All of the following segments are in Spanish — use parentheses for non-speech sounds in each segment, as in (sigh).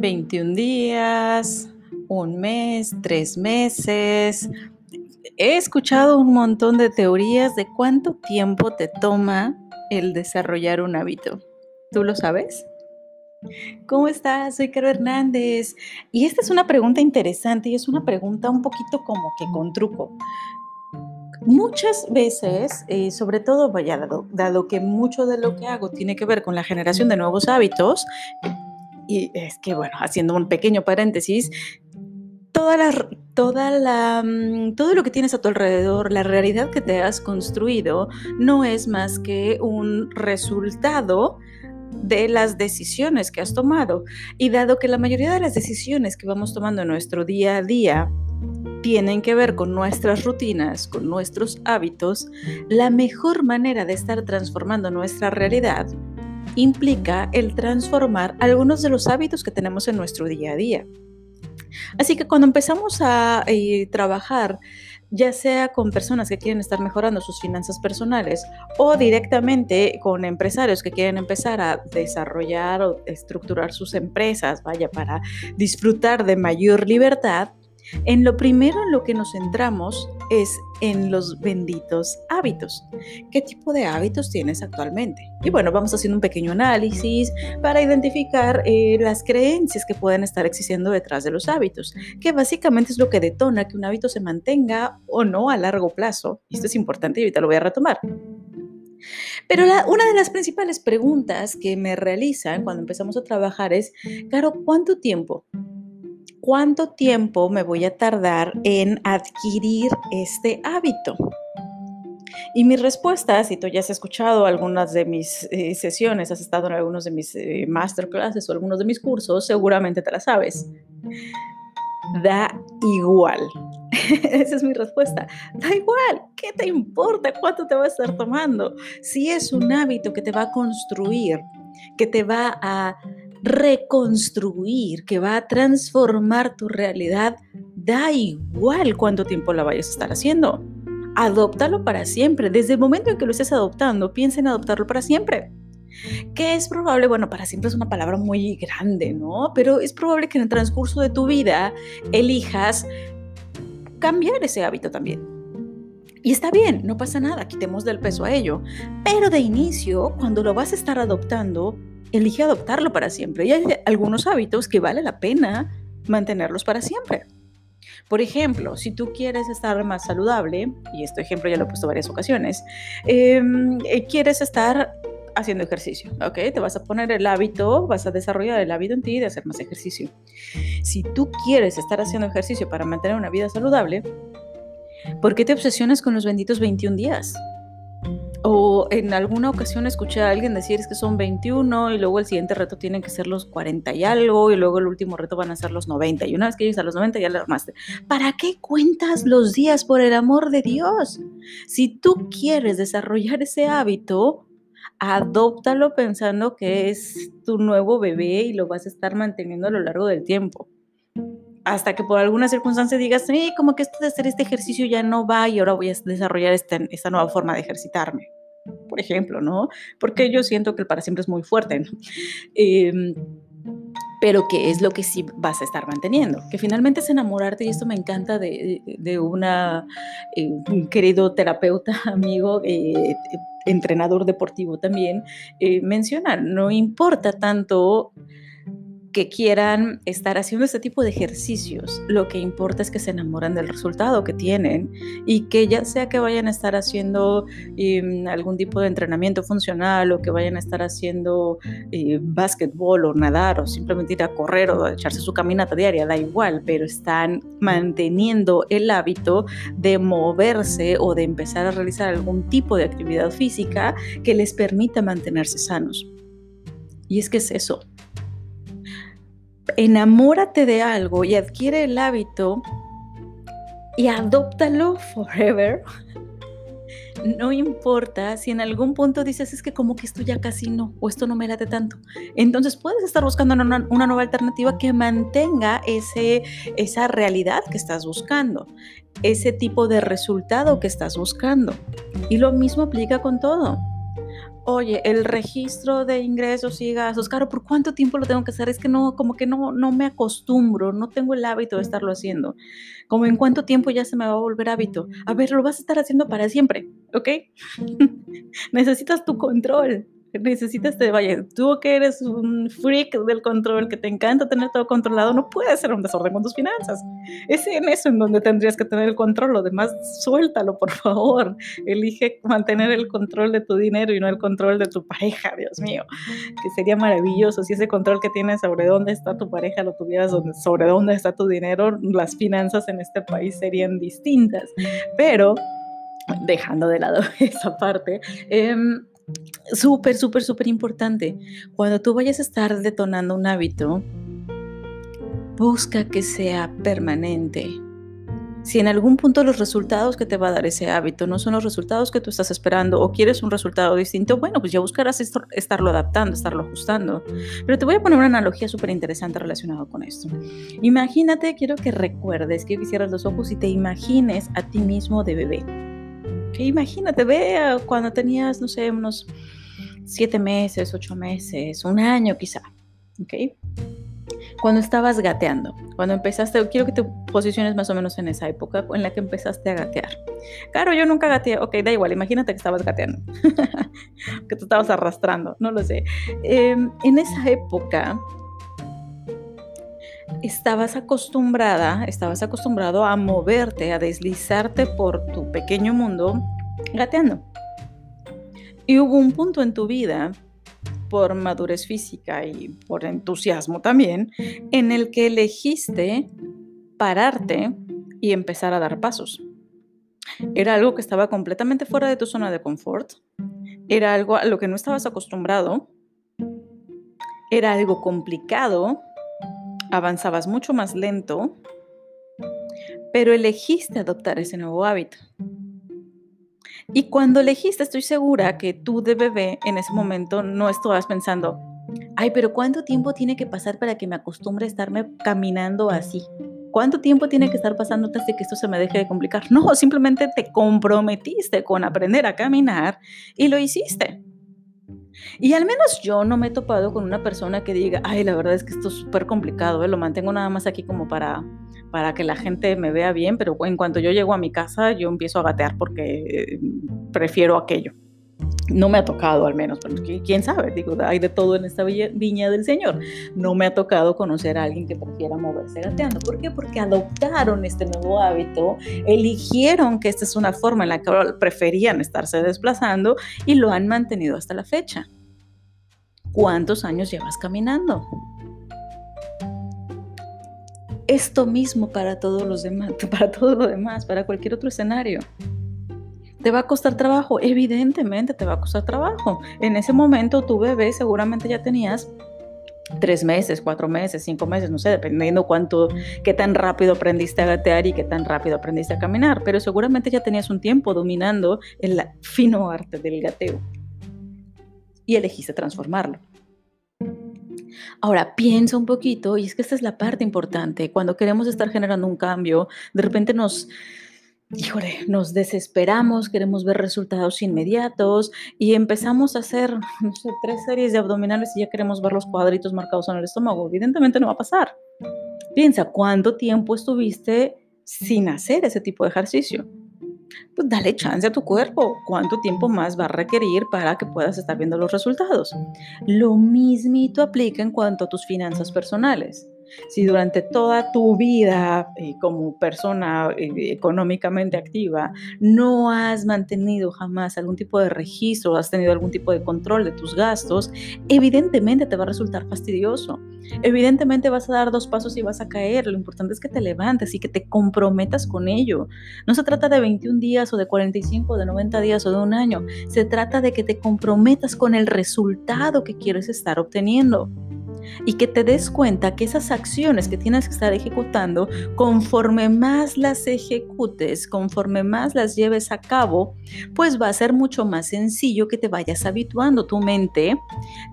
21 días, un mes, tres meses. He escuchado un montón de teorías de cuánto tiempo te toma el desarrollar un hábito. ¿Tú lo sabes? ¿Cómo estás? Soy Caro Hernández. Y esta es una pregunta interesante y es una pregunta un poquito como que con truco. Muchas veces, eh, sobre todo, vaya, dado, dado, que mucho de lo que hago tiene que ver con la generación de nuevos hábitos, y es que, bueno, haciendo un pequeño paréntesis, toda la, toda la, mm, todo lo que tienes a tu alrededor, la realidad que te has construido, no es más que un resultado de las decisiones que has tomado. Y dado que la mayoría de las decisiones que vamos tomando en nuestro día a día tienen que ver con nuestras rutinas, con nuestros hábitos, la mejor manera de estar transformando nuestra realidad implica el transformar algunos de los hábitos que tenemos en nuestro día a día. Así que cuando empezamos a eh, trabajar, ya sea con personas que quieren estar mejorando sus finanzas personales o directamente con empresarios que quieren empezar a desarrollar o estructurar sus empresas, vaya, para disfrutar de mayor libertad, en lo primero en lo que nos centramos es en los benditos hábitos. ¿Qué tipo de hábitos tienes actualmente? Y bueno, vamos haciendo un pequeño análisis para identificar eh, las creencias que pueden estar existiendo detrás de los hábitos, que básicamente es lo que detona que un hábito se mantenga o no a largo plazo. Esto es importante y ahorita lo voy a retomar. Pero una de las principales preguntas que me realizan cuando empezamos a trabajar es, Caro, ¿cuánto tiempo ¿cuánto tiempo me voy a tardar en adquirir este hábito? Y mi respuesta, si tú ya has escuchado algunas de mis eh, sesiones, has estado en algunos de mis eh, masterclasses o algunos de mis cursos, seguramente te la sabes. Da igual. (laughs) Esa es mi respuesta. Da igual. ¿Qué te importa cuánto te va a estar tomando? Si es un hábito que te va a construir, que te va a reconstruir, que va a transformar tu realidad, da igual cuánto tiempo la vayas a estar haciendo. Adóptalo para siempre. Desde el momento en que lo estés adoptando, piensa en adoptarlo para siempre. Que es probable, bueno, para siempre es una palabra muy grande, ¿no? Pero es probable que en el transcurso de tu vida elijas cambiar ese hábito también. Y está bien, no pasa nada, quitemos del peso a ello. Pero de inicio, cuando lo vas a estar adoptando, elige adoptarlo para siempre. Y hay algunos hábitos que vale la pena mantenerlos para siempre. Por ejemplo, si tú quieres estar más saludable, y este ejemplo ya lo he puesto varias ocasiones, em, eh, quieres estar haciendo ejercicio, ¿ok? Te vas a poner el hábito, vas a desarrollar el hábito en ti de hacer más ejercicio. Si tú quieres estar haciendo ejercicio para mantener una vida saludable, ¿por qué te obsesionas con los benditos 21 días? En alguna ocasión escuché a alguien decir es que son 21 y luego el siguiente reto tienen que ser los 40 y algo y luego el último reto van a ser los 90 y una vez que llegues a los 90 ya le armaste. ¿Para qué cuentas los días por el amor de Dios? Si tú quieres desarrollar ese hábito, adóptalo pensando que es tu nuevo bebé y lo vas a estar manteniendo a lo largo del tiempo hasta que por alguna circunstancia digas, sí, como que esto de hacer este ejercicio ya no va y ahora voy a desarrollar esta, esta nueva forma de ejercitarme, por ejemplo, ¿no? Porque yo siento que el para siempre es muy fuerte, ¿no? Em, pero que es lo que sí vas a estar manteniendo, que finalmente es enamorarte, y esto me encanta de, de una, eh, un querido terapeuta, (laughs) amigo, eh, entrenador deportivo también, eh, menciona, no importa tanto que quieran estar haciendo este tipo de ejercicios. Lo que importa es que se enamoran del resultado que tienen y que ya sea que vayan a estar haciendo em, algún tipo de entrenamiento funcional o que vayan a estar haciendo eh, básquetbol o nadar o simplemente ir a correr o echarse su caminata diaria, da igual, pero están manteniendo el hábito de moverse o de empezar a realizar algún tipo de actividad física que les permita mantenerse sanos. Y es que es eso, enamórate de algo y adquiere el hábito y adóptalo forever. No importa si en algún punto dices es que como que esto ya casi no o esto no me late tanto. Entonces puedes estar buscando una, una, nueva alternativa que mantenga ese, esa realidad que estás buscando, ese tipo de resultado que estás buscando. Y lo mismo aplica con todo. Oye, el registro de ingresos y gastos, claro, ¿por cuánto tiempo lo tengo que hacer? Es que no, como que no, no me acostumbro, no tengo el hábito de estarlo haciendo. Como en cuánto tiempo ya se me va a volver hábito. A ver, lo vas a estar haciendo para siempre, ¿ok? (laughs) Necesitas tu control necesitas, te vaya, tú que eres un freak del control, que te encanta tener todo controlado, no puedes ser un desorden con tus finanzas. Es en eso en donde tendrías que tener el control, lo demás suéltalo, por favor. Elige mantener el control de tu dinero y no el control de tu pareja, Dios mío, que sería maravilloso si ese control que tienes sobre dónde está tu pareja lo tuvieras sobre dónde está tu dinero, las finanzas en este país serían distintas. Pero dejando de lado (laughs) esa parte, eh, súper, súper, súper importante. Cuando tú vayas a estar detonando un hábito, busca que sea permanente. Si en algún punto los resultados que te va a dar ese hábito no son los resultados que tú estás esperando o quieres un resultado distinto, bueno, pues ya buscarás estarlo adaptando, estarlo ajustando. Pero te voy a poner una analogía súper interesante relacionada con esto. Imagínate, quiero que recuerdes, que cierres los ojos y te imagines a ti mismo de bebé imagínate, vea cuando tenías, no sé, unos siete meses, ocho meses, un año quizá, ¿ok? Cuando estabas gateando, cuando empezaste, quiero que te posiciones más o menos en esa época en la que empezaste a gatear. Claro, yo nunca gateé, ok, da igual, imagínate que estabas gateando, (laughs) que tú estabas arrastrando, no lo sé. Em, en esa época, estabas acostumbrada, estabas acostumbrado a moverte, a deslizarte por tu pequeño mundo gateando. Y hubo un punto en tu vida, por madurez física y por entusiasmo también, en el que elegiste pararte y empezar a dar pasos. Era algo que estaba completamente fuera de tu zona de confort, era algo a lo que no estabas acostumbrado, era algo complicado avanzabas mucho más lento, pero elegiste adoptar ese nuevo hábito. Y cuando elegiste, estoy segura que tú de bebé en ese momento no estabas pensando, ay, pero ¿cuánto tiempo tiene que pasar para que me acostumbre a estarme caminando así? ¿Cuánto tiempo tiene que estar pasando de que esto se me deje de complicar? No, simplemente te comprometiste con aprender a caminar y lo hiciste. Y al menos yo no me he topado con una persona que diga, ay, la verdad es que esto es súper complicado, ¿eh? lo mantengo nada más aquí como para, para que la gente me vea bien, pero en cuanto yo llego a mi casa yo empiezo a gatear porque eh, prefiero aquello. No me ha tocado al menos, pero quién sabe, digo, hay de todo en esta viña del Señor. No me ha tocado conocer a alguien que prefiera moverse gateando. ¿Por qué? Porque adoptaron este nuevo hábito, eligieron que esta es una forma en la que preferían estarse desplazando y lo han mantenido hasta la fecha. ¿Cuántos años llevas caminando? Esto mismo para todos los demás, (laughs) para todo lo demás, para cualquier otro escenario. ¿Te va a costar trabajo? Evidentemente te va a costar trabajo. En ese momento tu bebé seguramente ya tenías tres meses, cuatro meses, cinco meses, no sé, dependiendo cuánto, qué tan rápido aprendiste a gatear y qué tan rápido aprendiste a caminar, pero seguramente ya tenías un tiempo dominando el fino arte del gateo y elegiste transformarlo. Ahora, piensa un poquito, y es que esta es la parte importante, cuando queremos estar generando un cambio, de repente nos, híjole, nos desesperamos, queremos ver resultados inmediatos y empezamos a hacer, no tres series de abdominales y ya queremos ver los cuadritos marcados en el estómago. Evidentemente no va a pasar. Piensa, ¿cuánto tiempo estuviste sin hacer ese tipo de ejercicio? pues dale chance a tu cuerpo. ¿Cuánto tiempo más va a requerir para que puedas estar viendo los resultados? Lo mismito aplica en cuanto a tus finanzas personales. Si durante toda tu vida eh, como persona eh, económicamente activa no has mantenido jamás algún tipo de registro, has tenido algún tipo de control de tus gastos, evidentemente te va a resultar fastidioso. Evidentemente vas a dar dos pasos y vas a caer. Lo importante es que te levantes y que te comprometas con ello. No se trata de 21 días o de 45 o de 90 días o de un año. Se trata de que te comprometas con el resultado que quieres estar obteniendo y que te des cuenta que esas acciones que tienes que estar ejecutando, conforme más las ejecutes, conforme más las lleves a cabo, pues va a ser mucho más sencillo que te vayas habituando. Tu mente,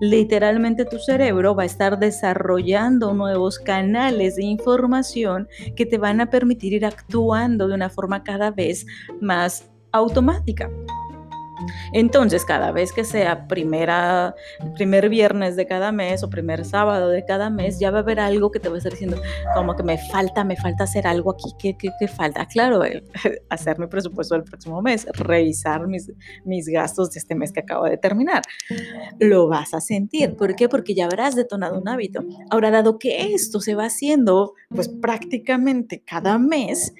literalmente tu cerebro, va a estar desarrollando nuevos canales de información que te van a permitir ir actuando de una forma cada vez más automática. Entonces, cada vez que sea primera, primer viernes de cada mes o primer sábado de cada mes, ya va a haber algo que te va a estar diciendo, como que me falta, me falta hacer algo aquí, ¿qué, qué, falta? Claro, (laughs) hacer mi presupuesto del próximo mes, revisar mis, mis gastos de este mes que acabo de terminar. Lo vas a sentir. ¿Por qué? Porque ya habrás detonado un hábito. Ahora, dado que esto se va haciendo, pues prácticamente cada mes,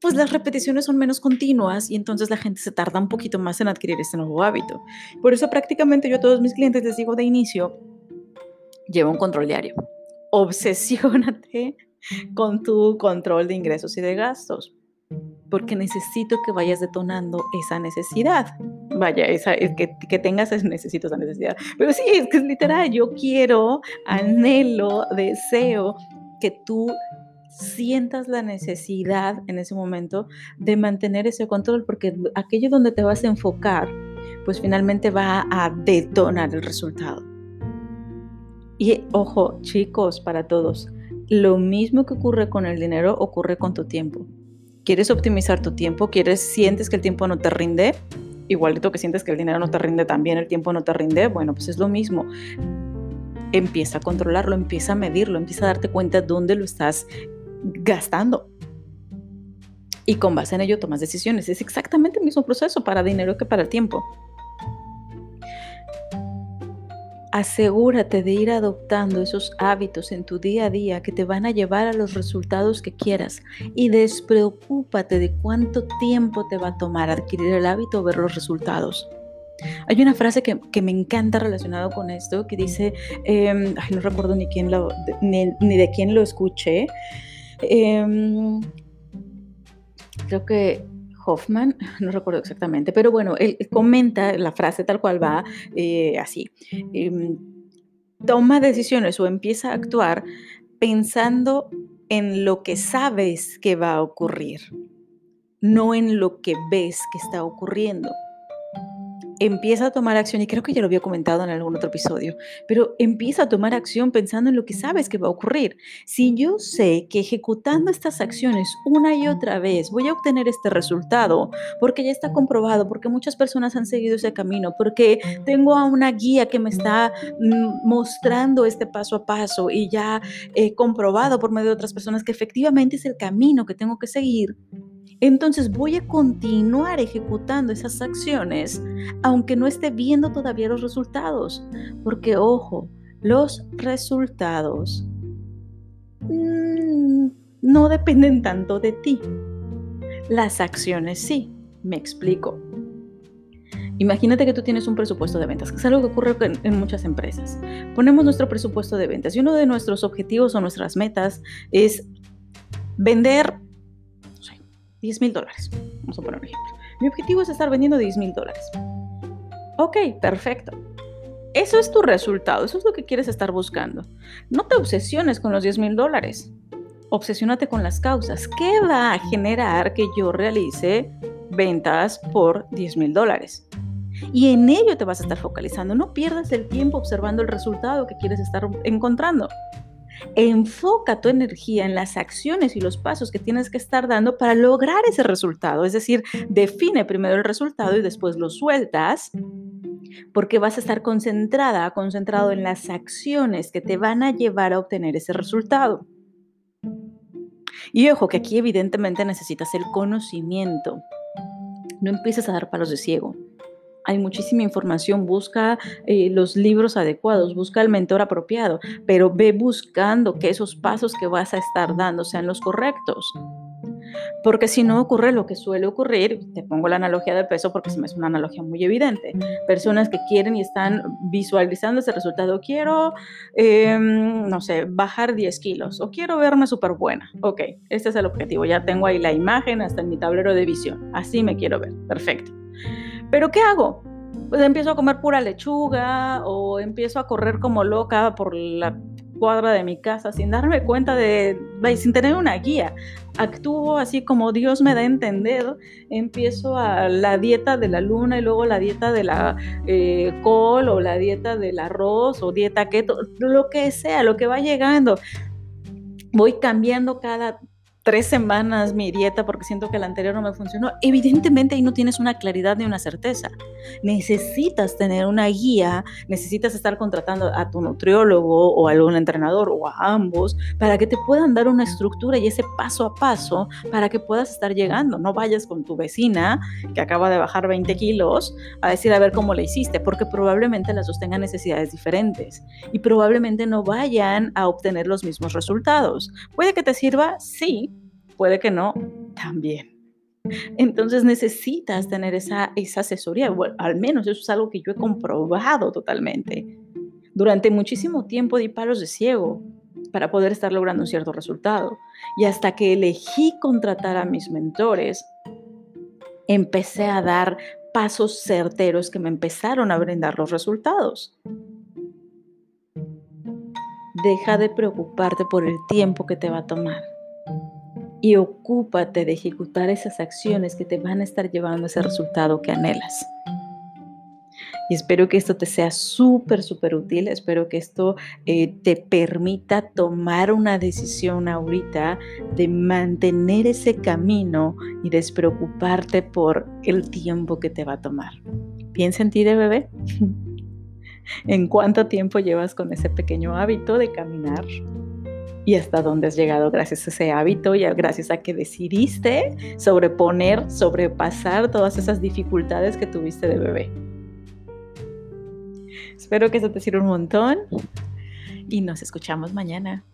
pues las repeticiones son menos continuas y entonces la gente se tarda un poquito más en adquirir este nuevo hábito. Por eso prácticamente yo a todos mis clientes les digo de inicio, lleva un control diario. Obsesiónate con tu control de ingresos y de gastos, porque necesito que vayas detonando esa necesidad. Vaya, esa, que, que tengas, necesito esa necesidad. Pero sí, es que es literal, yo quiero, anhelo, deseo que tú sientas la necesidad en ese momento de mantener ese control, porque aquello donde te vas a enfocar, pues finalmente va a detonar el resultado. Y ojo, chicos, para todos, lo mismo que ocurre con el dinero ocurre con tu tiempo. ¿Quieres optimizar tu tiempo? ¿Quieres sientes que el tiempo no te rinde? Igualito que sientes que el dinero no te rinde también, el tiempo no te rinde, bueno, pues es lo mismo empieza a controlarlo, empieza a medirlo, empieza a darte cuenta dónde lo estás gastando. Y con base en ello tomas decisiones. Es exactamente el mismo proceso para dinero que para tiempo. Asegúrate de ir adoptando esos hábitos en tu día a día que te van a llevar a los resultados que quieras y despreocúpate de cuánto tiempo te va a tomar adquirir el hábito o ver los resultados. Hay una frase que, me encanta relacionado con esto que dice, em, no recuerdo ni, quién ni de quién lo escuché, Em, creo que Hoffman, (laughs) no recuerdo exactamente, pero bueno, él comenta la frase tal cual va eh, así. Em, toma decisiones o empieza a actuar pensando en lo que sabes que va a ocurrir, no en lo que ves que está ocurriendo empieza a tomar acción, y creo que ya lo había comentado en algún otro episodio, pero empieza a tomar acción pensando en lo que sabes que va a ocurrir. Si yo sé que ejecutando estas acciones una y otra vez voy a obtener este resultado, porque ya está comprobado, porque muchas personas han seguido ese camino, porque tengo a una guía que me está mm, mostrando este paso a paso y ya he comprobado por medio de otras personas que efectivamente es el camino que tengo que seguir, entonces voy a continuar ejecutando esas acciones aunque no esté viendo todavía los resultados. Porque ojo, los resultados mm, no dependen tanto de ti. Las acciones sí. Me explico. Imagínate que tú tienes un presupuesto de ventas, que es algo que ocurre en, muchas empresas. Ponemos nuestro presupuesto de ventas y uno de nuestros objetivos o nuestras metas es vender 10 mil dólares. Vamos a poner un ejemplo. Mi objetivo es estar vendiendo 10 mil dólares. Ok, perfecto. Eso es tu resultado, eso es lo que quieres estar buscando. No te obsesiones con los 10 mil dólares. Obsesiónate con las causas. ¿Qué va a generar que yo realice ventas por 10 mil dólares? Y en ello te vas a estar focalizando. No pierdas el tiempo observando el resultado que quieres estar encontrando. Enfoca tu energía en las acciones y los pasos que tienes que estar dando para lograr ese resultado. Es decir, define primero el resultado y después lo sueltas porque vas a estar concentrada, concentrado en las acciones que te van a llevar a obtener ese resultado. Y ojo que aquí evidentemente necesitas el conocimiento. No empieces a dar palos de ciego hay muchísima información, busca eh, los libros adecuados, busca el mentor apropiado, pero ve buscando que esos pasos que vas a estar dando sean los correctos. Porque si no ocurre lo que suele ocurrir, te pongo la analogía del peso porque se me es una analogía muy evidente. Personas que quieren y están visualizando ese resultado. Quiero, em, no sé, bajar 10 kilos o quiero verme súper buena. Ok, este es el objetivo. Ya tengo ahí la imagen hasta en mi tablero de visión. Así me quiero ver. Perfecto. Pero ¿qué hago? Pues empiezo a comer pura lechuga o empiezo a correr como loca por la cuadra de mi casa sin darme cuenta de, sin tener una guía. Actúo así como Dios me da a entender. Empiezo a la dieta de la luna y luego la dieta de la eh, col o la dieta del arroz o dieta keto, lo que sea, lo que va llegando. Voy cambiando cada tres semanas mi dieta porque siento que la anterior no me funcionó. Evidentemente ahí no tienes una claridad ni una certeza. Necesitas tener una guía, necesitas estar contratando a tu nutriólogo o a algún entrenador o a ambos para que te puedan dar una estructura y ese paso a paso para que puedas estar llegando. No vayas con tu vecina que acaba de bajar 20 kilos a decir a ver cómo le hiciste, porque probablemente las dos tengan necesidades diferentes y probablemente no vayan a obtener los mismos resultados. ¿Puede que te sirva? Sí, puede que no, también. Entonces necesitas tener esa, esa asesoría, al menos eso es algo que yo he comprobado totalmente. Durante muchísimo tiempo di palos de ciego para poder estar logrando un cierto resultado. Y hasta que elegí contratar a mis mentores, empecé a dar pasos certeros que me empezaron a brindar los resultados. Deja de preocuparte por el tiempo que te va a tomar y ocúpate de ejecutar esas acciones que te van a estar llevando a ese resultado que anhelas. Y espero que esto te sea súper, súper útil. Espero que esto eh, te permita tomar una decisión ahorita de mantener ese camino y despreocuparte por el tiempo que te va a tomar. Piensa en ti de bebé. (laughs) ¿En cuánto tiempo llevas con ese pequeño hábito de caminar y hasta dónde has llegado gracias a ese hábito y gracias a que decidiste sobreponer, sobrepasar todas esas dificultades que tuviste de bebé. Espero que eso te sirva un montón y nos escuchamos mañana.